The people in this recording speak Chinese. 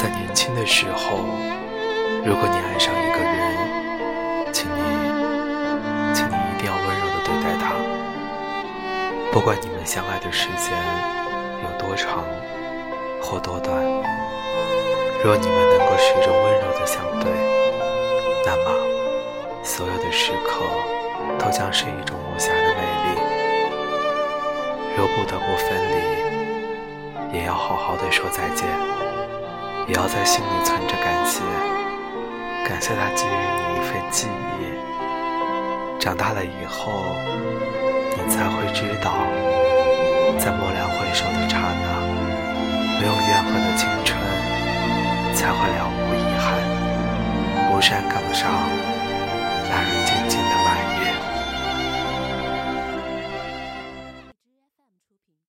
在年轻的时候，如果你爱上一个人，请你，请你一定要温柔的对待他。不管你们相爱的时间有多长或多短，若你们能够始终温柔的相对，那么所有的时刻都将是一种无暇的美丽。若不得不分离，也要好好的说再见。也要在心里存着感谢，感谢他给予你一份记忆。长大了以后，你才会知道，在蓦然回首的刹那，没有怨恨的青春才会了无遗憾。不善感伤。